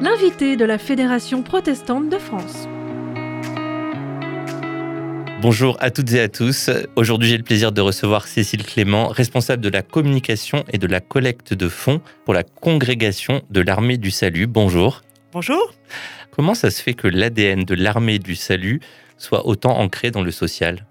L'invité de la Fédération protestante de France. Bonjour à toutes et à tous. Aujourd'hui, j'ai le plaisir de recevoir Cécile Clément, responsable de la communication et de la collecte de fonds pour la congrégation de l'armée du salut. Bonjour. Bonjour. Comment ça se fait que l'ADN de l'armée du salut soit autant ancré dans le social?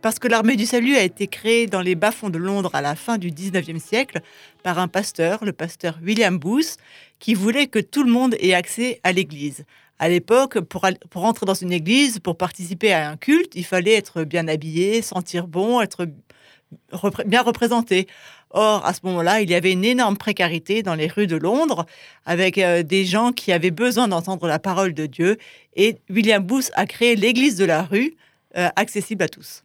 Parce que l'armée du salut a été créée dans les bas-fonds de Londres à la fin du 19e siècle par un pasteur, le pasteur William Booth, qui voulait que tout le monde ait accès à l'église. À l'époque, pour, entrer dans une église, pour participer à un culte, il fallait être bien habillé, sentir bon, être bien représenté. Or, à ce moment-là, il y avait une énorme précarité dans les rues de Londres, avec euh, des gens qui avaient besoin d'entendre la parole de Dieu. Et William Booth a créé l'église de la rue, euh, accessible à tous.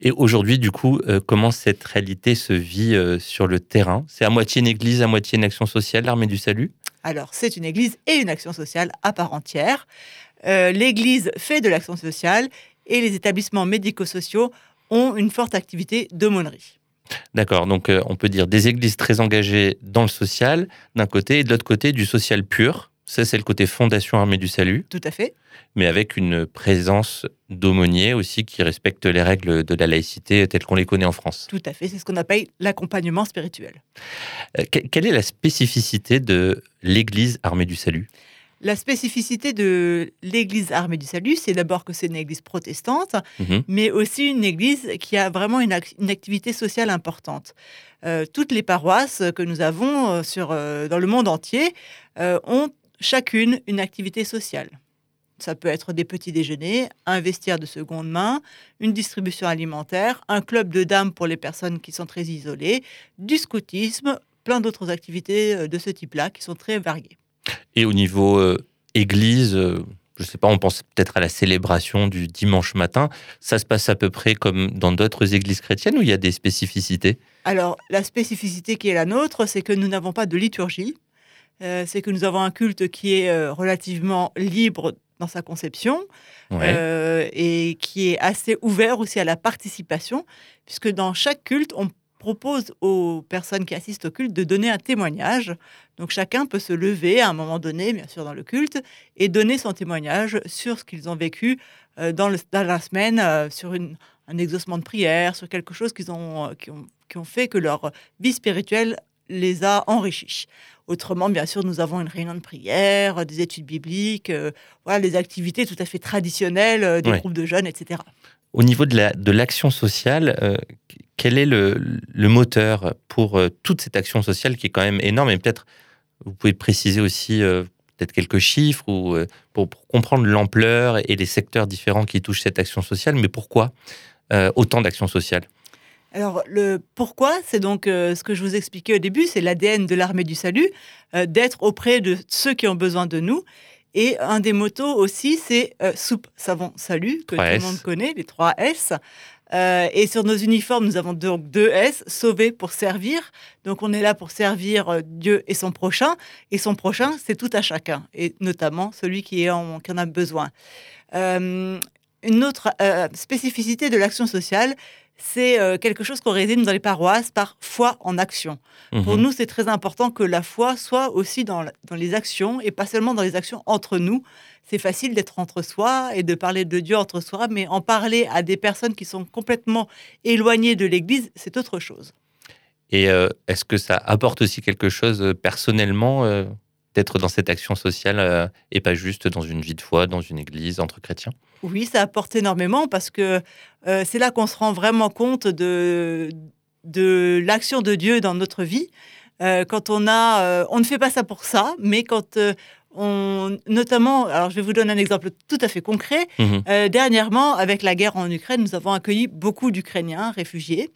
Et aujourd'hui, du coup, euh, comment cette réalité se vit euh, sur le terrain? C'est à moitié une église, à moitié une action sociale, l'armée du salut? Alors, c'est une église et une action sociale à part entière. Euh, l'église fait de l'action sociale et les établissements médico-sociaux ont une forte activité d'aumônerie. D'accord, donc on peut dire des églises très engagées dans le social d'un côté et de l'autre côté du social pur, ça, c'est le côté Fondation Armée du Salut. Tout à fait. Mais avec une présence d'aumôniers aussi qui respecte les règles de la laïcité telles qu'on les connaît en France. Tout à fait. C'est ce qu'on appelle l'accompagnement spirituel. Euh, quelle est la spécificité de l'Église Armée du Salut? La spécificité de l'Église armée du salut, c'est d'abord que c'est une Église protestante, mhm. mais aussi une Église qui a vraiment une, activité sociale importante. Euh, toutes les paroisses que nous avons euh, sur, dans le monde entier ont chacune une activité sociale. Ça peut être des petits déjeuners, un vestiaire de seconde main, une distribution alimentaire, un club de dames pour les personnes qui sont très isolées, du scoutisme, plein d'autres activités euh, de ce type-là qui sont très variées. Et au niveau euh, église, euh, je ne sais pas, on pense peut-être à la célébration du dimanche matin. Ça se passe à peu près comme dans d'autres églises chrétiennes ou il y a des spécificités? Alors, la spécificité qui est la nôtre, c'est que nous n'avons pas de liturgie. Euh, c'est que nous avons un culte qui est euh, relativement libre dans sa conception euh, et qui est assez ouvert aussi à la participation, puisque dans chaque culte, on propose aux personnes qui assistent au culte de donner un témoignage. Donc chacun peut se lever à un moment donné, bien sûr dans le culte, et donner son témoignage sur ce qu'ils ont vécu dans, la semaine, sur un exaucement de prière, sur quelque chose qu'ils ont, qui ont, qui ont fait que leur vie spirituelle les a enrichis. Autrement, bien sûr, nous avons une réunion de prière, des études bibliques, euh, voilà, des activités tout à fait traditionnelles, euh, des groupes de jeunes, etc. Au niveau de l'action de sociale, euh, quel est le, moteur pour toute cette action sociale qui est quand même énorme Et peut-être, vous pouvez préciser aussi peut-être quelques chiffres ou, pour, pour, comprendre l'ampleur et les secteurs différents qui touchent cette action sociale, mais pourquoi autant d'actions sociales alors, le pourquoi, c'est donc euh, ce que je vous expliquais au début, c'est l'ADN de l'armée du salut, euh, d'être auprès de ceux qui ont besoin de nous. Et un des motos aussi, c'est euh, soupe, savon, salut, que tout le monde connaît, les trois S. et sur nos uniformes, nous avons donc deux S, sauver pour servir. Donc on est là pour servir Dieu et son prochain. Et son prochain, c'est tout à chacun, et notamment celui qui, est en, qui en a besoin. une autre spécificité de l'action sociale, c'est euh, quelque chose qu'on résume dans les paroisses par foi en action. Pour mhm. nous, c'est très important que la foi soit aussi dans, les actions et pas seulement dans les actions entre nous. C'est facile d'être entre soi et de parler de Dieu entre soi, mais en parler à des personnes qui sont complètement éloignées de l'Église, c'est autre chose. Et euh, est-ce que ça apporte aussi quelque chose euh, personnellement d'être dans cette action sociale euh, et pas juste dans une vie de foi, dans une église, entre chrétiens? Oui, ça apporte énormément parce que euh, c'est là qu'on se rend vraiment compte de, de l'action de Dieu dans notre vie. Euh, quand on a, on ne fait pas ça pour ça, mais quand on, notamment, alors je vais vous donner un exemple tout à fait concret. Mhm. dernièrement, avec la guerre en Ukraine, nous avons accueilli beaucoup d'Ukrainiens réfugiés.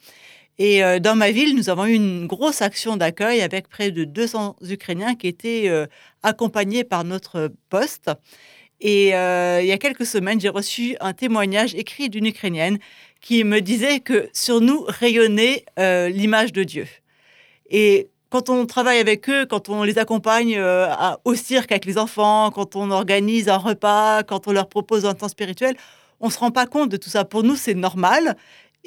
Et euh, dans ma ville, nous avons eu une grosse action d'accueil avec près de 200 Ukrainiens qui étaient euh, accompagnés par notre poste. Et euh, il y a quelques semaines, j'ai reçu un témoignage écrit d'une Ukrainienne qui me disait que sur nous rayonnait l'image de Dieu. Et quand on travaille avec eux, quand on les accompagne au cirque avec les enfants, quand on organise un repas, quand on leur propose un temps spirituel, on ne se rend pas compte de tout ça. Pour nous, c'est normal.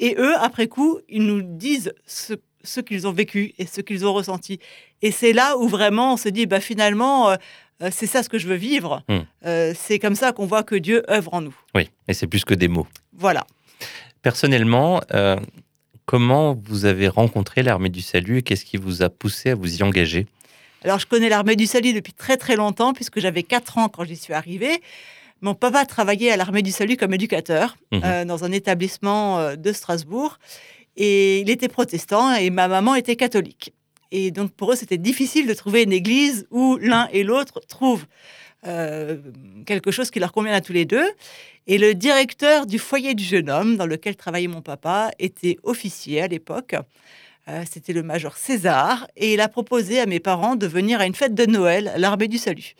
Et eux, après coup, ils nous disent ce, ce qu'ils ont vécu et ce qu'ils ont ressenti. Et c'est là où vraiment on se dit, bah, finalement, c'est ça ce que je veux vivre. Hmm. c'est comme ça qu'on voit que Dieu œuvre en nous. Oui, et c'est plus que des mots. Voilà. Personnellement, comment vous avez rencontré l'armée du salut et qu'est-ce qui vous a poussé à vous y engager? Alors, je connais l'armée du salut depuis très très longtemps, puisque j'avais 4 ans quand j'y suis arrivée. Mon papa travaillait à l'armée du salut comme éducateur Mhm. euh, dans un établissement euh, de Strasbourg. Et il était protestant et ma maman était catholique. Et donc, pour eux, c'était difficile de trouver une église où l'un et l'autre trouvent euh, quelque chose qui leur convient à tous les deux. Et le directeur du foyer du jeune homme, dans lequel travaillait mon papa, était officier à l'époque. Euh, C'était le major César. Et il a proposé à mes parents de venir à une fête de Noël à l'armée du salut.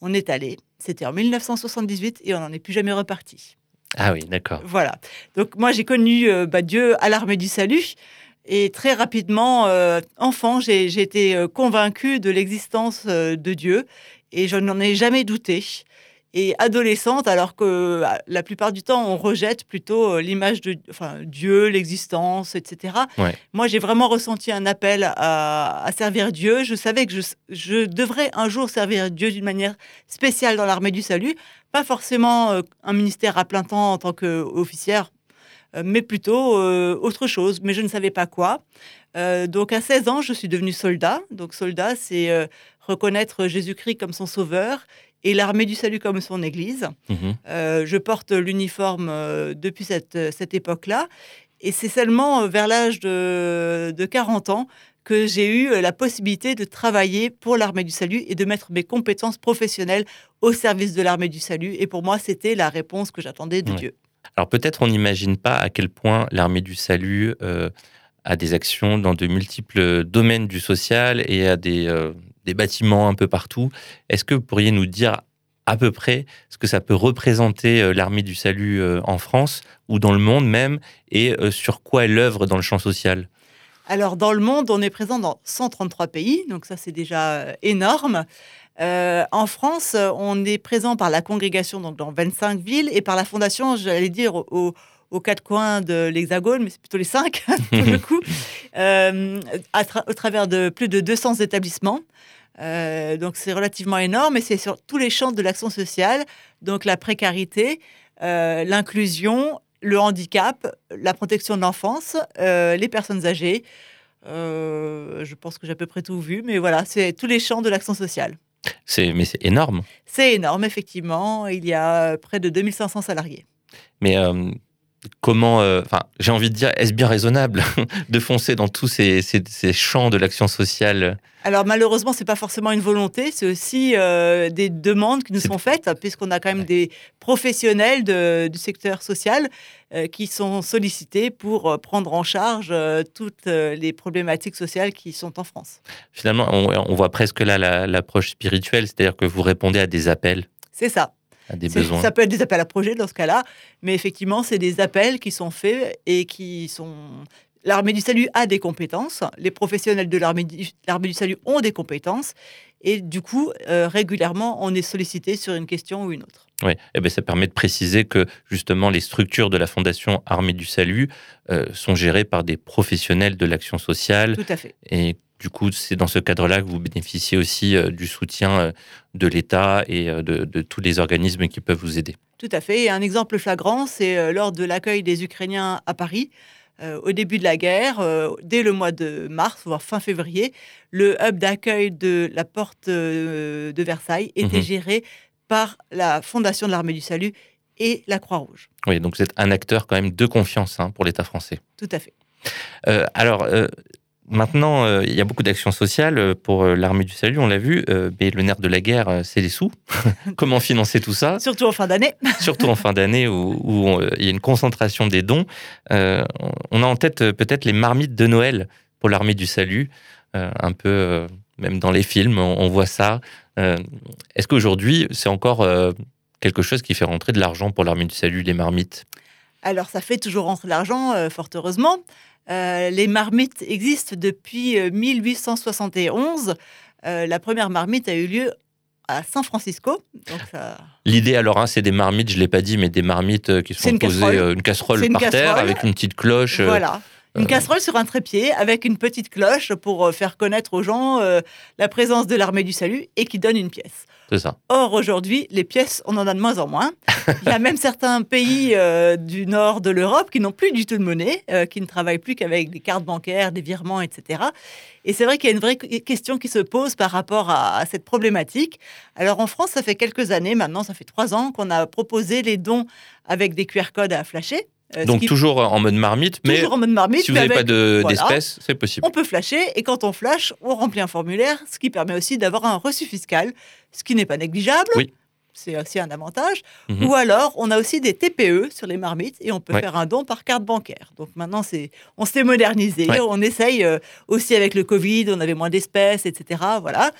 On est allé. C'était en 1978 et on n'en est plus jamais reparti. Ah oui, d'accord. Voilà. Donc moi j'ai connu euh, bah, Dieu à l'armée du salut et très rapidement, euh, enfant, j'ai été euh, convaincue de l'existence de Dieu et je n'en ai jamais douté. Et adolescente, alors que euh, la plupart du temps on rejette plutôt euh, l'image de enfin, Dieu, l'existence, etc. Ouais. Moi j'ai vraiment ressenti un appel à, à servir Dieu. Je savais que je, je devrais un jour servir Dieu d'une manière spéciale dans l'armée du salut pas forcément euh, un ministère à plein temps en tant qu'officière, euh, mais plutôt euh, autre chose. Mais je ne savais pas quoi. Donc à 16 ans, je suis devenue soldat. Donc soldat, c'est reconnaître Jésus-Christ comme son sauveur et l'armée du salut comme son église. Mhm. Euh, je porte l'uniforme euh, depuis cette, cette époque-là. Et c'est seulement euh, vers l'âge de, de 40 ans que j'ai eu euh, la possibilité de travailler pour l'armée du salut et de mettre mes compétences professionnelles au service de l'armée du salut. Et pour moi, c'était la réponse que j'attendais de Ouais. Dieu. Alors peut-être on n'imagine pas à quel point l'armée du salut euh, a des actions dans de multiples domaines du social et a des, euh, des bâtiments un peu partout. Est-ce que vous pourriez nous dire à peu près ce que ça peut représenter euh, l'armée du salut euh, en France ou dans le monde même et euh, sur quoi elle œuvre dans le champ social? Alors, dans le monde, on est présent dans 133 pays, donc ça, c'est déjà énorme. En France, on est présent par la congrégation donc dans 25 villes et par la fondation, j'allais dire, au- aux quatre coins de l'Hexagone, mais c'est plutôt les cinq pour le coup, euh, à tra- au travers de plus de 200 établissements. Euh, donc c'est relativement énorme et c'est sur tous les champs de l'action sociale, donc la précarité, euh, l'inclusion, le handicap, la protection de l'enfance, les personnes âgées. Je pense que j'ai à peu près tout vu, mais voilà, c'est tous les champs de l'action sociale. Mais c'est énorme. C'est énorme, effectivement. Il y a près de 2500 salariés. Mais comment, euh, enfin, j'ai envie de dire, est-ce bien raisonnable de foncer dans tous ces, ces- ces champs de l'action sociale? Alors malheureusement, c'est pas forcément une volonté, c'est aussi euh, des demandes qui nous sont faites, puisqu'on a quand même Ouais. des professionnels de- du secteur social euh, qui sont sollicités pour prendre en charge toutes les problématiques sociales qui sont en France. Finalement, on, on voit presque là la- l'approche spirituelle, c'est-à-dire que vous répondez à des appels, C'est ça. À des besoins. Ça peut être des appels à projet dans ce cas-là, mais effectivement, c'est des appels qui sont faits et qui sont. L'armée du salut a des compétences, les professionnels de l'armée du, salut ont des compétences, et du coup, euh, régulièrement, on est sollicité sur une question ou une autre. Ouais. Eh ben, ça permet de préciser que justement les structures de la Fondation Armée du Salut euh, sont gérées par des professionnels de l'action sociale Tout à fait. et du coup c'est dans ce cadre-là que vous bénéficiez aussi euh, du soutien euh, de l'État et euh, de, de tous les organismes qui peuvent vous aider. Tout à fait. Et un exemple flagrant, c'est lors de l'accueil des Ukrainiens à Paris. euh, au début de la guerre, euh, dès le mois de mars, voire fin février, le hub d'accueil de la porte euh, de Versailles était Mhm. géré par la Fondation de l'Armée du Salut et la Croix-Rouge. Oui, donc vous êtes un acteur quand même de confiance hein, pour l'État français. Tout à fait. Alors, maintenant, euh, il y a beaucoup d'actions sociales euh, pour euh, l'armée du salut, on l'a vu, euh, mais le nerf de la guerre, c'est les sous. Comment financer tout ça? Surtout en fin d'année. Surtout en fin d'année où, il y a une concentration des dons. Euh, on a en tête peut-être les marmites de Noël pour l'armée du salut, un peu, même dans les films, on, on voit ça. Est-ce qu'aujourd'hui, c'est encore quelque chose qui fait rentrer de l'argent pour l'armée du salut, les marmites? Alors, ça fait toujours rentrer l'argent, euh, fort heureusement. Euh, les marmites existent depuis euh, 1871. Euh, la première marmite a eu lieu à San Francisco. L'idée alors, hein, c'est des marmites, je l'ai pas dit, mais des marmites euh, qui sont une posées, casserole. euh, une casserole une par terre casserole. avec une petite cloche. euh, Voilà. Une Euh, casserole sur un trépied avec une petite cloche pour euh, faire connaître aux gens euh, la présence de l'armée du salut et qui donne une pièce. C'est ça. Or, aujourd'hui, les pièces, on en a de moins en moins. Il y a même certains pays euh, du nord de l'Europe qui n'ont plus du tout de monnaie, euh, qui ne travaillent plus qu'avec des cartes bancaires, des virements, etc. Et c'est vrai qu'il y a une vraie question qui se pose par rapport à, à cette problématique. Alors, en France, ça fait quelques années maintenant, ça fait trois ans qu'on a proposé les dons avec des QR codes à flasher. Euh, Donc toujours en mode marmite, mais toujours en mode marmite. si vous n'avez pas avec- de- voilà. d'espèces, c'est possible. on peut flasher et quand on flash, on remplit un formulaire, ce qui permet aussi d'avoir un reçu fiscal, ce qui n'est pas négligeable. Oui. C'est aussi un avantage. Mhm. Ou alors, on a aussi des TPE sur les marmites et on peut Ouais. faire un don par carte bancaire. Donc maintenant, on s'est modernisé. Ouais. On essaye euh, aussi avec le Covid, on avait moins d'espèces, etc. Voilà.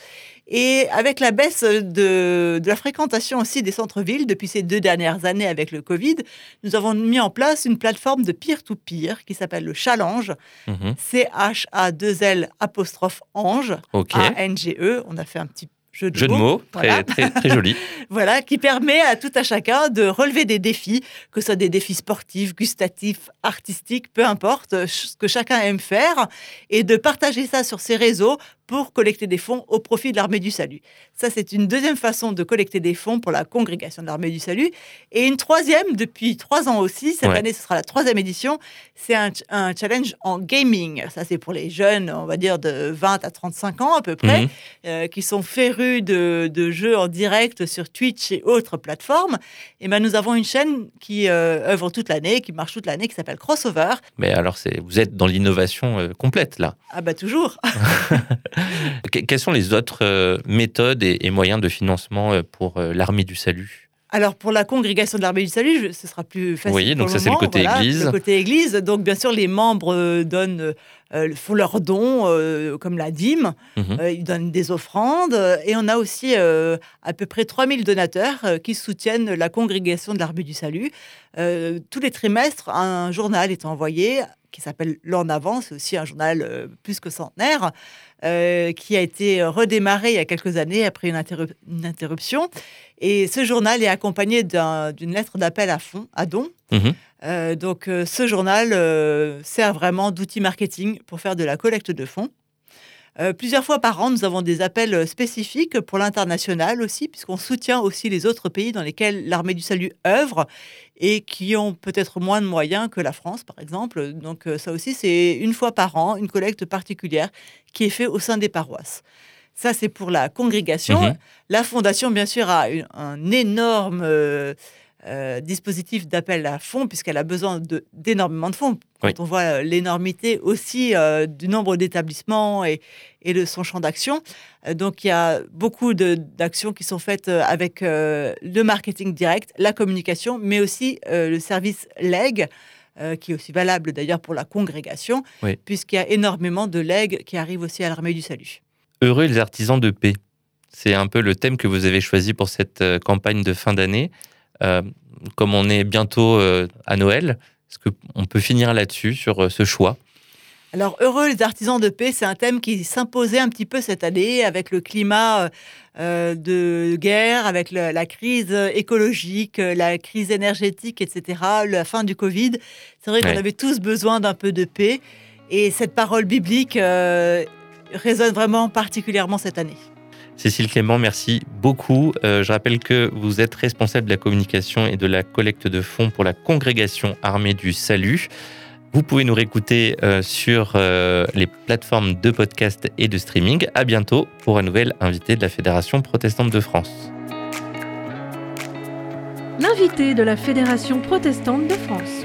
Et avec la baisse de, de la fréquentation aussi des centres-villes depuis ces deux dernières années avec le Covid, nous avons mis en place une plateforme de peer-to-peer qui s'appelle le Challenge. Mhm. C-H-A-2-L apostrophe Ange, Ok. A-N-G-E. On a fait un petit jeu de Jeu de mots. très, Voilà. très, très joli. Voilà, qui permet à tout à chacun de relever des défis, que ce soit des défis sportifs, gustatifs, artistiques, peu importe, ce que chacun aime faire, et de partager ça sur ses réseaux pour collecter des fonds au profit de l'Armée du Salut. Ça, c'est une deuxième façon de collecter des fonds pour la congrégation de l'Armée du Salut. Et une troisième, depuis trois ans aussi, cette Ouais. année, ce sera la troisième édition, c'est un, ch- un challenge en gaming. Ça, c'est pour les jeunes, on va dire, de 20 à 35 ans à peu près Mhm. euh, qui sont férus de, de jeux en direct sur Twitch et autres plateformes, et ben nous avons une chaîne qui euh, œuvre toute l'année, qui marche toute l'année, qui s'appelle Crossover. Mais alors, vous êtes dans l'innovation euh, complète là. Ah bah toujours. Que- quelles sont les autres euh, méthodes et, moyens de financement euh, pour euh, l'armée du salut? Alors pour la congrégation de l'Armée du Salut, ce sera plus facile. Oui, donc pour ça, c'est le côté voilà, église. Le côté église. Donc bien sûr, les membres donnent, euh, font leurs dons, euh, comme la dîme. Mhm. Euh, ils donnent des offrandes. Et on a aussi à peu près 3000 donateurs qui soutiennent la congrégation de l'Armée du Salut. Tous les trimestres, un journal est envoyé qui s'appelle L'en avant, c'est aussi un journal euh, plus que centenaire, euh, qui a été redémarré il y a quelques années après une, interrup- une interruption. Et ce journal est accompagné d'un- d'une lettre d'appel à fonds, à dons. Mhm. Euh, donc euh, ce journal euh, sert vraiment d'outil marketing pour faire de la collecte de fonds. Euh, plusieurs fois par an, nous avons des appels spécifiques pour l'international aussi, puisqu'on soutient aussi les autres pays dans lesquels l'armée du salut œuvre et qui ont peut-être moins de moyens que la France, par exemple. Donc euh, ça aussi, c'est une fois par an, une collecte particulière qui est faite au sein des paroisses. Ça, c'est pour la congrégation. Mhm. La fondation, bien sûr, a une- un énorme euh, euh, dispositif d'appel à fonds, puisqu'elle a besoin d'énormément de fonds. Quand Oui. on voit euh, l'énormité aussi euh, du nombre d'établissements et, et de son champ d'action. Euh, donc, il y a beaucoup d'actions qui sont faites avec le marketing direct, la communication, mais aussi le service euh, qui est aussi valable d'ailleurs pour la congrégation, Oui. puisqu'il y a énormément de legs qui arrivent aussi à l'armée du salut. Heureux les artisans de paix. C'est un peu le thème que vous avez choisi pour cette campagne de fin d'année. Euh, comme on est bientôt euh, à Noël, est-ce qu'on peut finir là-dessus, sur euh, ce choix? Alors, heureux les artisans de paix, c'est un thème qui s'imposait un petit peu cette année avec le climat euh, de guerre, avec le- la crise écologique, la crise énergétique, etc., la fin du Covid. C'est vrai qu'on Ouais. avait tous besoin d'un peu de paix. Et cette parole biblique euh, résonne vraiment particulièrement cette année. Cécile Clément, merci beaucoup. Euh, je rappelle que vous êtes responsable de la communication et de la collecte de fonds pour la congrégation Armée du Salut. Vous pouvez nous réécouter euh, sur euh, les plateformes de podcast et de streaming. À bientôt pour un nouvel invité de la Fédération protestante de France. L'invité de la Fédération protestante de France.